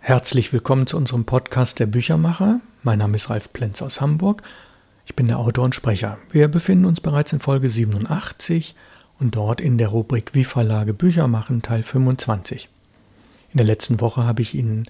Herzlich willkommen zu unserem Podcast der Büchermacher. Mein Name ist Ralf Plenz aus Hamburg. Ich bin der Autor und Sprecher. Wir befinden uns bereits in Folge 87 und dort in der Rubrik Wie Verlage Bücher machen Teil 25. In der letzten Woche habe ich Ihnen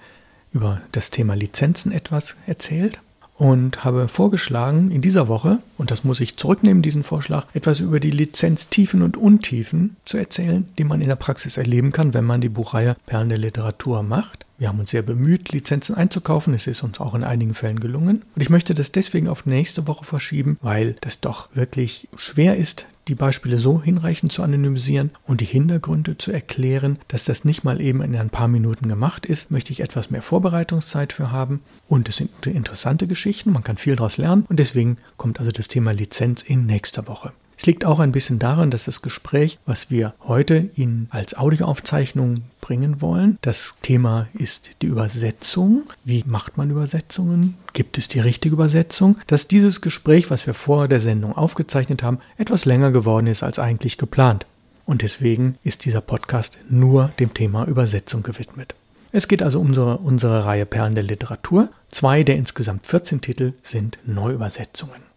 über das Thema Lizenzen etwas erzählt und habe vorgeschlagen, in dieser Woche, und das muss ich zurücknehmen, diesen Vorschlag, etwas über die Lizenztiefen und Untiefen zu erzählen, die man in der Praxis erleben kann, wenn man die Buchreihe Perlen der Literatur macht. Wir haben uns sehr bemüht, Lizenzen einzukaufen. Es ist uns auch in einigen Fällen gelungen. Und ich möchte das deswegen auf nächste Woche verschieben, weil das doch wirklich schwer ist, die Beispiele so hinreichend zu anonymisieren und die Hintergründe zu erklären, dass das nicht mal eben in ein paar Minuten gemacht ist, möchte ich etwas mehr Vorbereitungszeit für haben. Und es sind interessante Geschichten, man kann viel daraus lernen und deswegen kommt also das Thema Lizenz in nächster Woche. Es liegt auch ein bisschen daran, dass das Gespräch, was wir heute Ihnen als Audioaufzeichnung bringen wollen, das Thema ist die Übersetzung. Wie macht man Übersetzungen? Gibt es die richtige Übersetzung? Dass dieses Gespräch, was wir vor der Sendung aufgezeichnet haben, etwas länger geworden ist als eigentlich geplant. Und deswegen ist dieser Podcast nur dem Thema Übersetzung gewidmet. Es geht also um unsere, unsere Reihe Perlen der Literatur. Zwei der insgesamt 14 Titel sind Neuübersetzungen.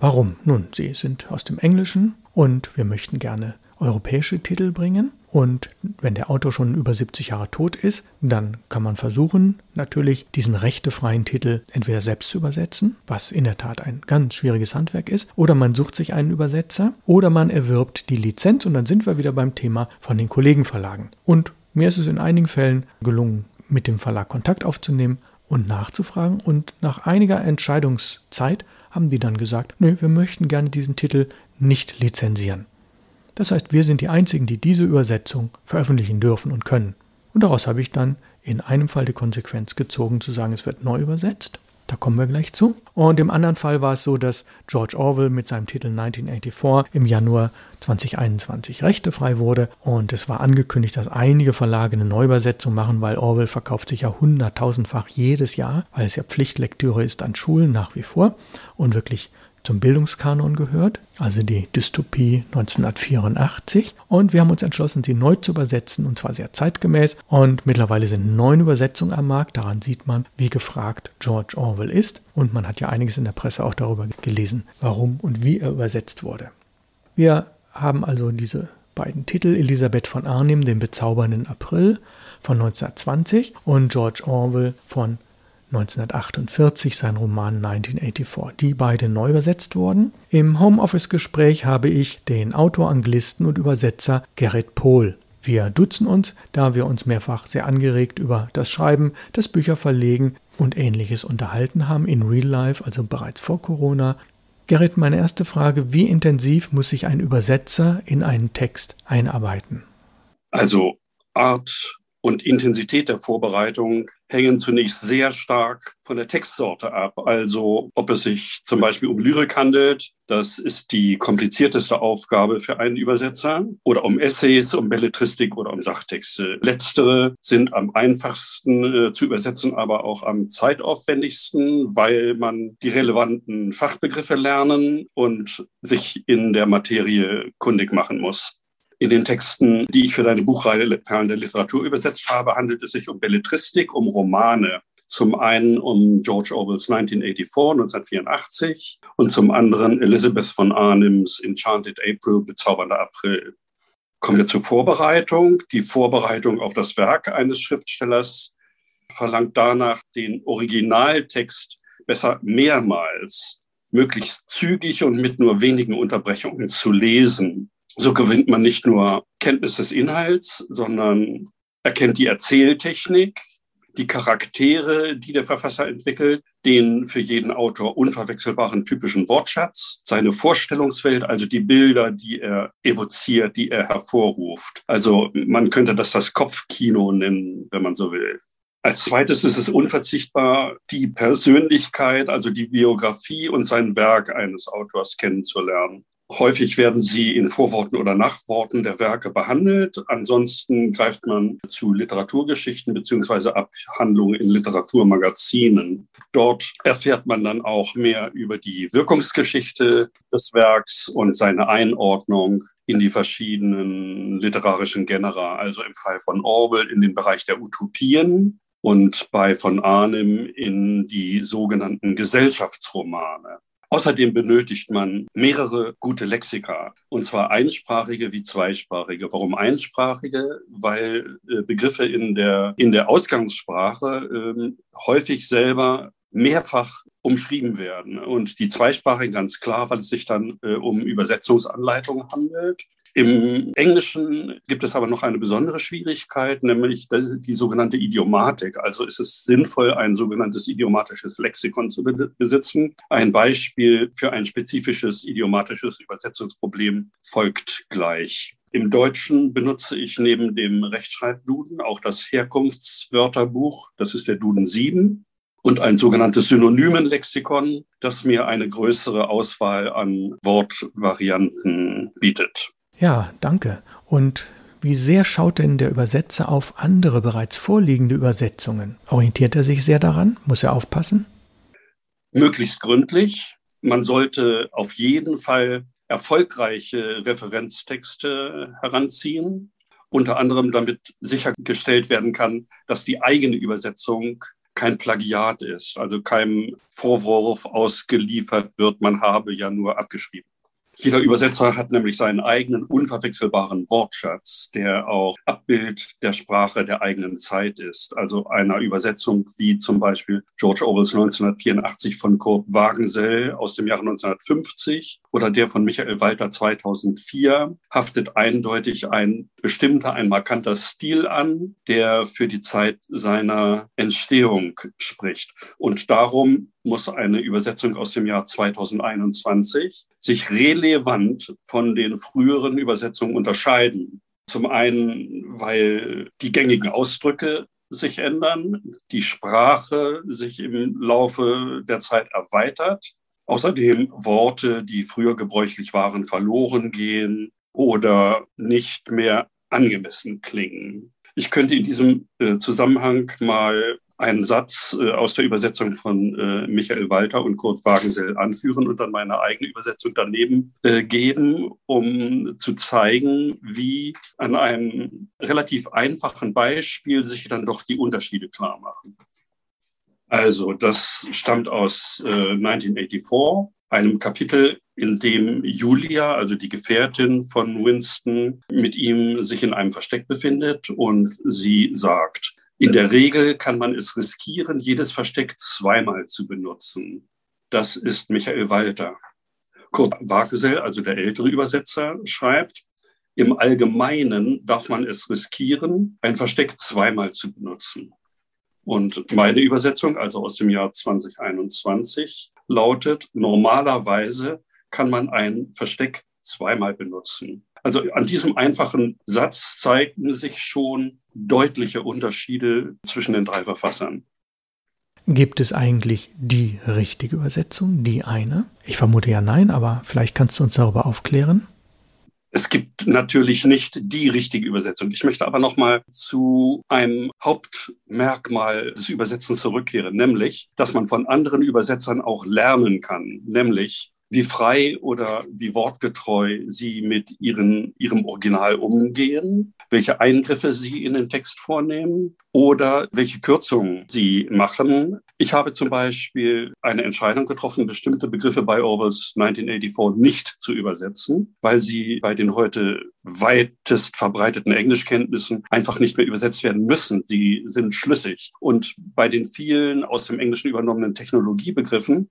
Warum? Nun, sie sind aus dem Englischen und wir möchten gerne europäische Titel bringen. Und wenn der Autor schon über 70 Jahre tot ist, dann kann man versuchen, natürlich diesen rechtefreien Titel entweder selbst zu übersetzen, was in der Tat ein ganz schwieriges Handwerk ist, oder man sucht sich einen Übersetzer, oder man erwirbt die Lizenz und dann sind wir wieder beim Thema von den Kollegenverlagen. Und mir ist es in einigen Fällen gelungen, mit dem Verlag Kontakt aufzunehmen und nachzufragen und nach einiger Entscheidungszeit haben die dann gesagt, nö, wir möchten gerne diesen Titel nicht lizenzieren. Das heißt, wir sind die Einzigen, die diese Übersetzung veröffentlichen dürfen und können. Und daraus habe ich dann in einem Fall die Konsequenz gezogen, zu sagen, es wird neu übersetzt. Da kommen wir gleich zu. Und im anderen Fall war es so, dass George Orwell mit seinem Titel 1984 im Januar 2021 rechtefrei wurde. Und es war angekündigt, dass einige Verlage eine Neuübersetzung machen, weil Orwell verkauft sich ja hunderttausendfach jedes Jahr, weil es ja Pflichtlektüre ist an Schulen nach wie vor und wirklich zum Bildungskanon gehört, also die Dystopie 1984. Und wir haben uns entschlossen, sie neu zu übersetzen, und zwar sehr zeitgemäß. Und mittlerweile sind neun Übersetzungen am Markt. Daran sieht man, wie gefragt George Orwell ist. Und man hat ja einiges in der Presse auch darüber gelesen, warum und wie er übersetzt wurde. Wir haben also diese beiden Titel, Elisabeth von Arnim, den bezaubernden April von 1920 und George Orwell von 1948 sein Roman 1984, die beide neu übersetzt wurden. Im Homeoffice-Gespräch habe ich den Autor, Anglisten und Übersetzer Gerrit Pohl. Wir duzen uns, da wir uns mehrfach sehr angeregt über das Schreiben, das Bücherverlegen und ähnliches unterhalten haben in Real Life, also bereits vor Corona. Gerrit, meine erste Frage, wie intensiv muss sich ein Übersetzer in einen Text einarbeiten? Also Art und Intensität der Vorbereitung hängen zunächst sehr stark von der Textsorte ab. Also ob es sich zum Beispiel um Lyrik handelt, das ist die komplizierteste Aufgabe für einen Übersetzer, oder um Essays, um Belletristik oder um Sachtexte. Letztere sind am einfachsten äh, zu übersetzen, aber auch am zeitaufwendigsten, weil man die relevanten Fachbegriffe lernen und sich in der Materie kundig machen muss. In den Texten, die ich für deine Buchreihe Perlen der Literatur übersetzt habe, handelt es sich um Belletristik, um Romane. Zum einen um George Orwells 1984, 1984 und zum anderen Elizabeth von Arnims Enchanted April, bezaubernder April. Kommen wir zur Vorbereitung. Die Vorbereitung auf das Werk eines Schriftstellers verlangt danach, den Originaltext besser mehrmals, möglichst zügig und mit nur wenigen Unterbrechungen zu lesen. So gewinnt man nicht nur Kenntnis des Inhalts, sondern erkennt die Erzähltechnik, die Charaktere, die der Verfasser entwickelt, den für jeden Autor unverwechselbaren typischen Wortschatz, seine Vorstellungswelt, also die Bilder, die er evoziert, die er hervorruft. Also man könnte das das Kopfkino nennen, wenn man so will. Als zweites ist es unverzichtbar, die Persönlichkeit, also die Biografie und sein Werk eines Autors kennenzulernen. Häufig werden sie in Vorworten oder Nachworten der Werke behandelt. Ansonsten greift man zu Literaturgeschichten beziehungsweise Abhandlungen in Literaturmagazinen. Dort erfährt man dann auch mehr über die Wirkungsgeschichte des Werks und seine Einordnung in die verschiedenen literarischen Genera. Also im Fall von Orwell in den Bereich der Utopien, und bei von Arnim in die sogenannten Gesellschaftsromane. Außerdem benötigt man mehrere gute Lexika, und zwar einsprachige wie zweisprachige. Warum einsprachige? Weil äh, Begriffe in der, in der Ausgangssprache äh, häufig selber mehrfach umschrieben werden. Und die zweisprachigen ganz klar, weil es sich dann äh, um Übersetzungsanleitungen handelt. Im Englischen gibt es aber noch eine besondere Schwierigkeit, nämlich die sogenannte Idiomatik. Also ist es sinnvoll, ein sogenanntes idiomatisches Lexikon zu besitzen. Ein Beispiel für ein spezifisches idiomatisches Übersetzungsproblem folgt gleich. Im Deutschen benutze ich neben dem Rechtschreibduden auch das Herkunftswörterbuch. Das ist der Duden 7 und ein sogenanntes Synonymenlexikon, das mir eine größere Auswahl an Wortvarianten bietet. Ja, danke. Und wie sehr schaut denn der Übersetzer auf andere bereits vorliegende Übersetzungen? Orientiert er sich sehr daran? Muss er aufpassen? Möglichst gründlich. Man sollte auf jeden Fall erfolgreiche Referenztexte heranziehen, unter anderem damit sichergestellt werden kann, dass die eigene Übersetzung kein Plagiat ist, also keinem Vorwurf ausgeliefert wird, man habe ja nur abgeschrieben. Jeder Übersetzer hat nämlich seinen eigenen unverwechselbaren Wortschatz, der auch Abbild der Sprache der eigenen Zeit ist. Also einer Übersetzung wie zum Beispiel George Orwells 1984 von Kurt Wagensell aus dem Jahre 1950 oder der von Michael Walter 2004 haftet eindeutig ein bestimmter, ein markanter Stil an, der für die Zeit seiner Entstehung spricht. Und darum muss eine Übersetzung aus dem Jahr 2021 sich relevant von den früheren Übersetzungen unterscheiden. Zum einen, weil die gängigen Ausdrücke sich ändern, die Sprache sich im Laufe der Zeit erweitert, außerdem Worte, die früher gebräuchlich waren, verloren gehen oder nicht mehr angemessen klingen. Ich könnte in diesem äh, Zusammenhang mal einen Satz äh, aus der Übersetzung von äh, Michael Walter und Kurt Wagensell anführen und dann meine eigene Übersetzung daneben äh, geben, um zu zeigen, wie an einem relativ einfachen Beispiel sich dann doch die Unterschiede klar machen. Also, das stammt aus 1984, einem Kapitel, in dem Julia, also die Gefährtin von Winston, mit ihm sich in einem Versteck befindet und sie sagt, in der Regel kann man es riskieren, jedes Versteck zweimal zu benutzen. Das ist Michael Walter. Kurt Wagesell, also der ältere Übersetzer, schreibt, im Allgemeinen darf man es riskieren, ein Versteck zweimal zu benutzen. Und meine Übersetzung, also aus dem Jahr 2021, lautet, normalerweise kann man ein Versteck zweimal benutzen. Also an diesem einfachen Satz zeigen sich schon deutliche Unterschiede zwischen den drei Verfassern. Gibt es eigentlich die richtige Übersetzung, die eine? Ich vermute ja nein, aber vielleicht kannst du uns darüber aufklären. Es gibt natürlich nicht die richtige Übersetzung. Ich möchte aber noch mal zu einem Hauptmerkmal des Übersetzens zurückkehren, nämlich, dass man von anderen Übersetzern auch lernen kann, nämlich wie frei oder wie wortgetreu sie mit ihren, ihrem Original umgehen, welche Eingriffe sie in den Text vornehmen oder welche Kürzungen sie machen. Ich habe zum Beispiel eine Entscheidung getroffen, bestimmte Begriffe bei Orwells 1984 nicht zu übersetzen, weil sie bei den heute weitest verbreiteten Englischkenntnissen einfach nicht mehr übersetzt werden müssen. Sie sind schlüssig. Und bei den vielen aus dem Englischen übernommenen Technologiebegriffen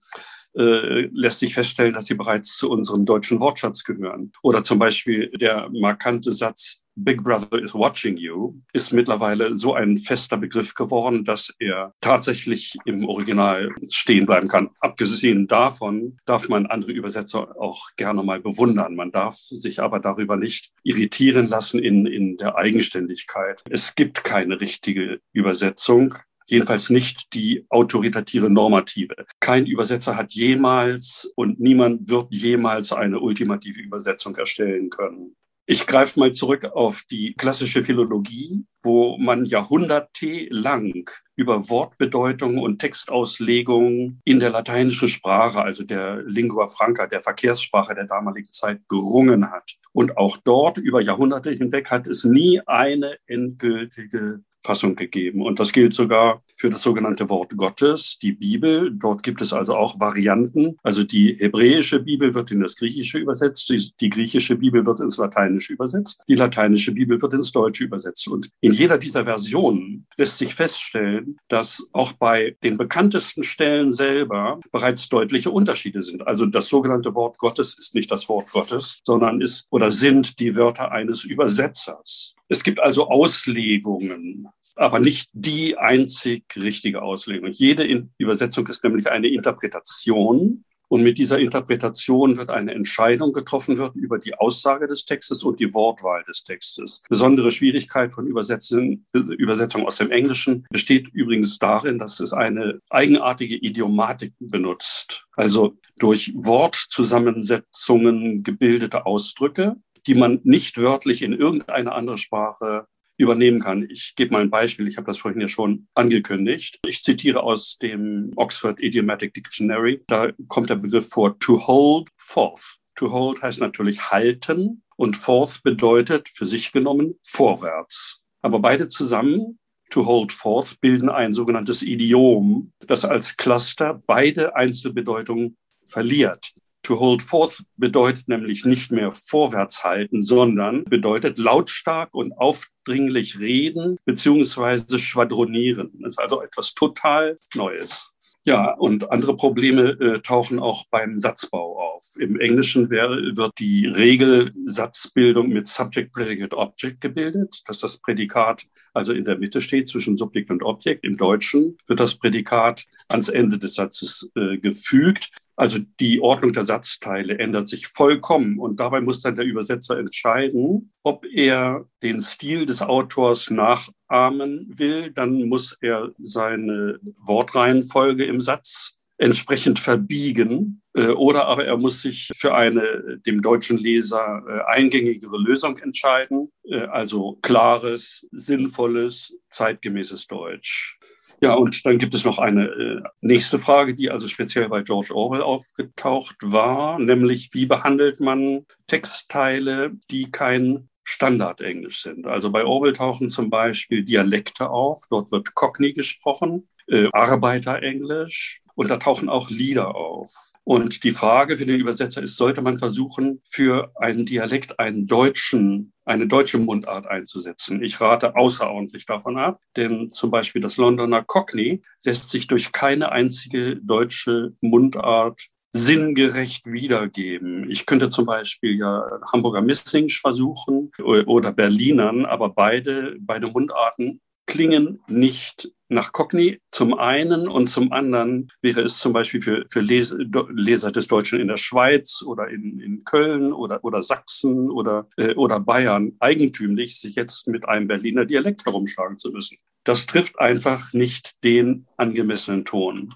äh, lässt sich feststellen, dass sie bereits zu unserem deutschen Wortschatz gehören. Oder zum Beispiel der markante Satz, Big Brother is watching you, ist mittlerweile so ein fester Begriff geworden, dass er tatsächlich im Original stehen bleiben kann. Abgesehen davon darf man andere Übersetzer auch gerne mal bewundern. Man darf sich aber darüber nicht irritieren lassen in, in der Eigenständigkeit. Es gibt keine richtige Übersetzung jedenfalls nicht die autoritative Normative. Kein Übersetzer hat jemals und niemand wird jemals eine ultimative Übersetzung erstellen können. Ich greife mal zurück auf die klassische Philologie, wo man jahrhundertelang über Wortbedeutung und Textauslegung in der lateinischen Sprache, also der Lingua Franca, der Verkehrssprache der damaligen Zeit, gerungen hat. Und auch dort über Jahrhunderte hinweg hat es nie eine endgültige Fassung gegeben. Und das gilt sogar für das sogenannte Wort Gottes, die Bibel. Dort gibt es also auch Varianten. Also die hebräische Bibel wird in das Griechische übersetzt, die, die griechische Bibel wird ins Lateinische übersetzt, die lateinische Bibel wird ins Deutsche übersetzt. Und in jeder dieser Versionen lässt sich feststellen, dass auch bei den bekanntesten Stellen selber bereits deutliche Unterschiede sind. Also das sogenannte Wort Gottes ist nicht das Wort Gottes, sondern ist oder sind die Wörter eines Übersetzers. Es gibt also Auslegungen, aber nicht die einzig richtige Auslegung. Jede Übersetzung ist nämlich eine Interpretation und mit dieser Interpretation wird eine Entscheidung getroffen wird über die Aussage des Textes und die Wortwahl des Textes. Besondere Schwierigkeit von Übersetzung, Übersetzung aus dem Englischen besteht übrigens darin, dass es eine eigenartige Idiomatik benutzt. Also durch Wortzusammensetzungen gebildete Ausdrücke, die man nicht wörtlich in irgendeine andere Sprache übernehmen kann. Ich gebe mal ein Beispiel, ich habe das vorhin ja schon angekündigt. Ich zitiere aus dem Oxford Idiomatic Dictionary. Da kommt der Begriff vor, to hold forth. To hold heißt natürlich halten und forth bedeutet für sich genommen vorwärts. Aber beide zusammen, to hold forth, bilden ein sogenanntes Idiom, das als Cluster beide Einzelbedeutungen verliert. To hold forth bedeutet nämlich nicht mehr vorwärts halten, sondern bedeutet lautstark und aufdringlich reden beziehungsweise schwadronieren. Das ist also etwas total Neues. Ja, und andere Probleme äh, tauchen auch beim Satzbau auf. Im Englischen wär, wird die Regelsatzbildung mit Subject, Predicate, Object gebildet, dass das Prädikat also in der Mitte steht zwischen Subjekt und Objekt. Im Deutschen wird das Prädikat ans Ende des Satzes äh, gefügt. Also die Ordnung der Satzteile ändert sich vollkommen und dabei muss dann der Übersetzer entscheiden, ob er den Stil des Autors nachahmen will. Dann muss er seine Wortreihenfolge im Satz entsprechend verbiegen äh, oder aber er muss sich für eine dem deutschen Leser äh, eingängigere Lösung entscheiden, äh, also klares, sinnvolles, zeitgemäßes Deutsch. Ja, und dann gibt es noch eine äh, nächste Frage, die also speziell bei George Orwell aufgetaucht war, nämlich wie behandelt man Textteile, die kein Standardenglisch sind. Also bei Orwell tauchen zum Beispiel Dialekte auf, dort wird Cockney gesprochen, äh, Arbeiterenglisch, und da tauchen auch Lieder auf. Und die Frage für den Übersetzer ist, sollte man versuchen, für einen Dialekt einen deutschen, eine deutsche Mundart einzusetzen? Ich rate außerordentlich davon ab, denn zum Beispiel das Londoner Cockney lässt sich durch keine einzige deutsche Mundart sinngerecht wiedergeben. Ich könnte zum Beispiel ja Hamburger Missingsch versuchen oder Berlinern, aber beide, beide Mundarten klingen nicht nach Cockney zum einen und zum anderen wäre es zum Beispiel für, für Leser des Deutschen in der Schweiz oder in, in Köln oder, oder Sachsen oder, äh, oder Bayern eigentümlich, sich jetzt mit einem Berliner Dialekt herumschlagen zu müssen. Das trifft einfach nicht den angemessenen Ton.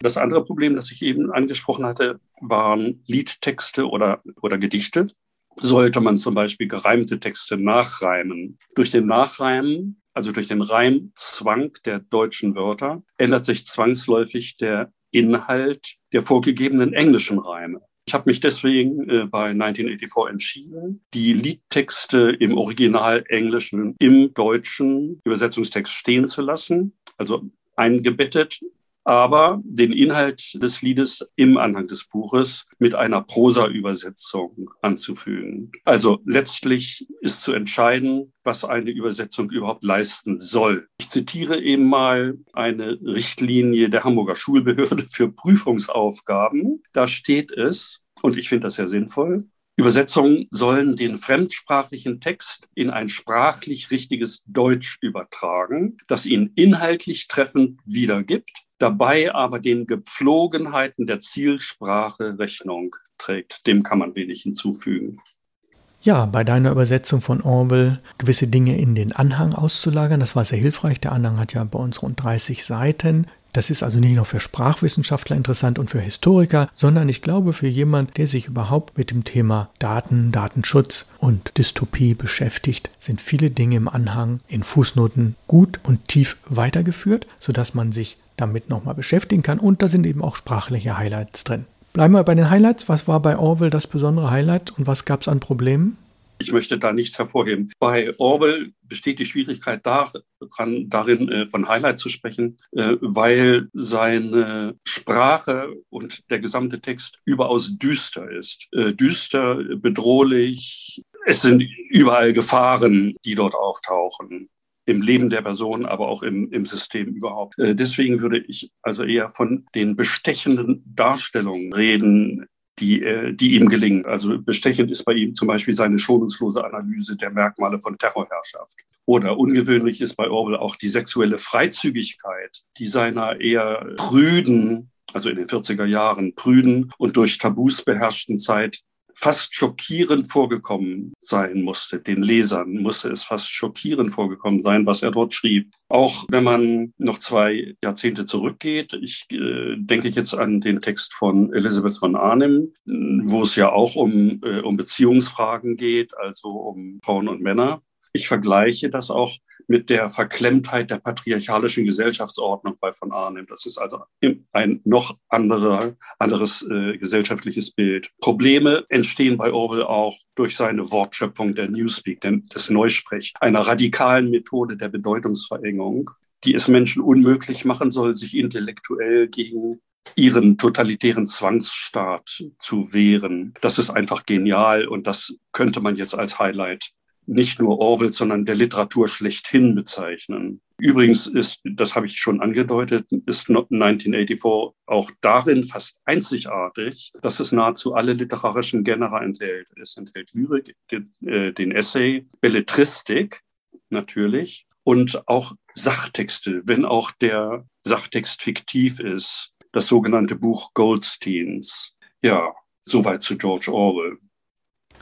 Das andere Problem, das ich eben angesprochen hatte, waren Liedtexte oder, oder Gedichte. Sollte man zum Beispiel gereimte Texte nachreimen. Durch den Nachreimen also durch den Reimzwang der deutschen Wörter, ändert sich zwangsläufig der Inhalt der vorgegebenen englischen Reime. Ich habe mich deswegen äh, bei 1984 entschieden, die Liedtexte im Original Englischen im deutschen Übersetzungstext stehen zu lassen, also eingebettet aber den Inhalt des Liedes im Anhang des Buches mit einer Prosa-Übersetzung anzufügen. Also letztlich ist zu entscheiden, was eine Übersetzung überhaupt leisten soll. Ich zitiere eben mal eine Richtlinie der Hamburger Schulbehörde für Prüfungsaufgaben. Da steht es, und ich finde das sehr sinnvoll, Übersetzungen sollen den fremdsprachlichen Text in ein sprachlich richtiges Deutsch übertragen, das ihn inhaltlich treffend wiedergibt dabei aber den Gepflogenheiten der Zielsprache Rechnung trägt. Dem kann man wenig hinzufügen. Ja, bei deiner Übersetzung von Orwell gewisse Dinge in den Anhang auszulagern, das war sehr hilfreich. Der Anhang hat ja bei uns rund 30 Seiten. Das ist also nicht nur für Sprachwissenschaftler interessant und für Historiker, sondern ich glaube für jemand, der sich überhaupt mit dem Thema Daten, Datenschutz und Dystopie beschäftigt, sind viele Dinge im Anhang in Fußnoten gut und tief weitergeführt, sodass man sich damit nochmal beschäftigen kann. Und da sind eben auch sprachliche Highlights drin. Bleiben wir bei den Highlights. Was war bei Orwell das besondere Highlight und was gab es an Problemen? Ich möchte da nichts hervorheben. Bei Orwell besteht die Schwierigkeit daran, darin, äh, von Highlight zu sprechen, äh, weil seine Sprache und der gesamte Text überaus düster ist. Äh, düster, bedrohlich. Es sind überall Gefahren, die dort auftauchen im Leben der Person, aber auch im, im System überhaupt. Deswegen würde ich also eher von den bestechenden Darstellungen reden, die, äh, die ihm gelingen. Also bestechend ist bei ihm zum Beispiel seine schonungslose Analyse der Merkmale von Terrorherrschaft. Oder ungewöhnlich ist bei Orwell auch die sexuelle Freizügigkeit, die seiner eher prüden, also in den 40er Jahren prüden und durch Tabus beherrschten Zeit fast schockierend vorgekommen sein musste. Den Lesern musste es fast schockierend vorgekommen sein, was er dort schrieb. Auch wenn man noch zwei Jahrzehnte zurückgeht, ich äh, denke jetzt an den Text von Elizabeth von Arnim, wo es ja auch um, äh, um Beziehungsfragen geht, also um Frauen und Männer. Ich vergleiche das auch mit der Verklemmtheit der patriarchalischen Gesellschaftsordnung bei von Arnim. Das ist also ein noch anderer, anderes äh, gesellschaftliches Bild. Probleme entstehen bei Orwell auch durch seine Wortschöpfung der Newspeak, des Neusprech, einer radikalen Methode der Bedeutungsverengung, die es Menschen unmöglich machen soll, sich intellektuell gegen ihren totalitären Zwangsstaat zu wehren. Das ist einfach genial und das könnte man jetzt als Highlight nicht nur Orwell, sondern der Literatur schlechthin bezeichnen. Übrigens ist, das habe ich schon angedeutet, ist 1984 auch darin fast einzigartig, dass es nahezu alle literarischen Genera enthält. Es enthält Lyrik, den, äh, den Essay, Belletristik natürlich und auch Sachtexte, wenn auch der Sachtext fiktiv ist, das sogenannte Buch Goldsteins. Ja, soweit zu George Orwell.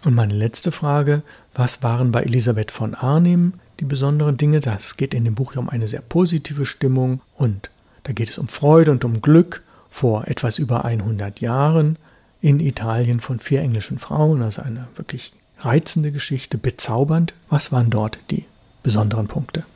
Und meine letzte Frage, was waren bei Elisabeth von Arnim die besonderen Dinge? Das geht in dem Buch ja um eine sehr positive Stimmung und da geht es um Freude und um Glück vor etwas über 100 Jahren in Italien von vier englischen Frauen. Also eine wirklich reizende Geschichte, bezaubernd. Was waren dort die besonderen Punkte?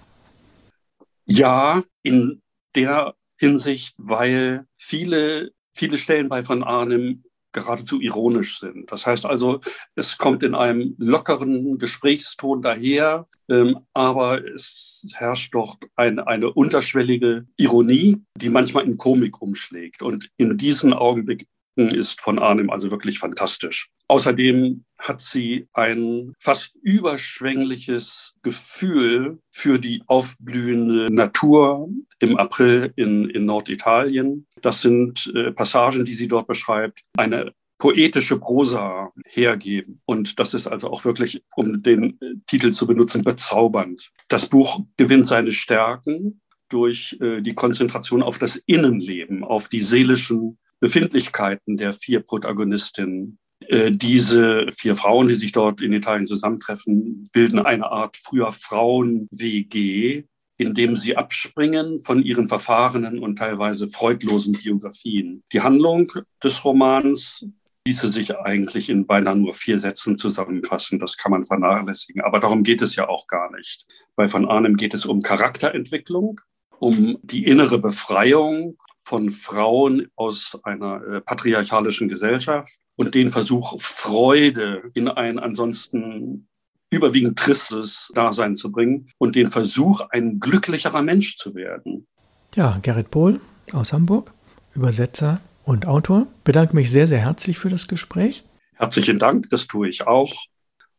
Ja, in der Hinsicht, weil viele, viele Stellen bei von Arnim geradezu ironisch sind. Das heißt also, es kommt in einem lockeren Gesprächston daher, ähm, aber es herrscht dort ein, eine unterschwellige Ironie, die manchmal in Komik umschlägt. Und in diesen Augenblicken ist von Arnim also wirklich fantastisch. Außerdem hat sie ein fast überschwängliches Gefühl für die aufblühende Natur im April in, in Norditalien. Das sind äh, Passagen, die sie dort beschreibt, eine poetische Prosa hergeben. Und das ist also auch wirklich, um den äh, Titel zu benutzen, bezaubernd. Das Buch gewinnt seine Stärken durch äh, die Konzentration auf das Innenleben, auf die seelischen Befindlichkeiten der vier Protagonistinnen. Äh, diese vier Frauen, die sich dort in Italien zusammentreffen, bilden eine Art früher Frauen-WG, indem sie abspringen von ihren verfahrenen und teilweise freudlosen Biografien. Die Handlung des Romans ließe sich eigentlich in beinahe nur vier Sätzen zusammenfassen. Das kann man vernachlässigen. Aber darum geht es ja auch gar nicht. Bei von Arnim geht es um Charakterentwicklung, um die innere Befreiung von Frauen aus einer äh, patriarchalischen Gesellschaft und den Versuch, Freude in ein ansonsten überwiegend tristes Dasein zu bringen und den Versuch, ein glücklicherer Mensch zu werden. Ja, Gerrit Pohl aus Hamburg, Übersetzer und Autor. Bedanke mich sehr, sehr herzlich für das Gespräch. Herzlichen Dank, das tue ich auch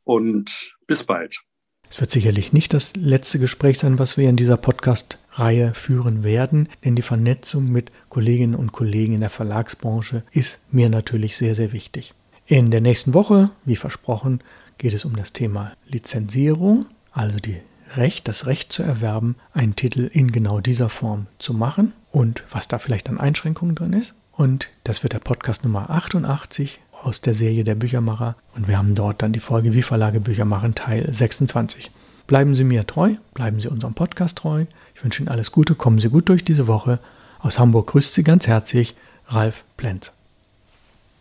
und bis bald. Es wird sicherlich nicht das letzte Gespräch sein, was wir in dieser Podcast-Reihe führen werden, denn die Vernetzung mit Kolleginnen und Kollegen in der Verlagsbranche ist mir natürlich sehr, sehr wichtig. In der nächsten Woche, wie versprochen, geht es um das Thema Lizenzierung, also die Recht, das Recht zu erwerben, einen Titel in genau dieser Form zu machen und was da vielleicht an Einschränkungen drin ist. Und das wird der Podcast Nummer 88 aus der Serie der Büchermacher. Und wir haben dort dann die Folge Wie Verlage Bücher machen, Teil 26. Bleiben Sie mir treu, bleiben Sie unserem Podcast treu. Ich wünsche Ihnen alles Gute, kommen Sie gut durch diese Woche. Aus Hamburg grüßt Sie ganz herzlich Ralf Plenz.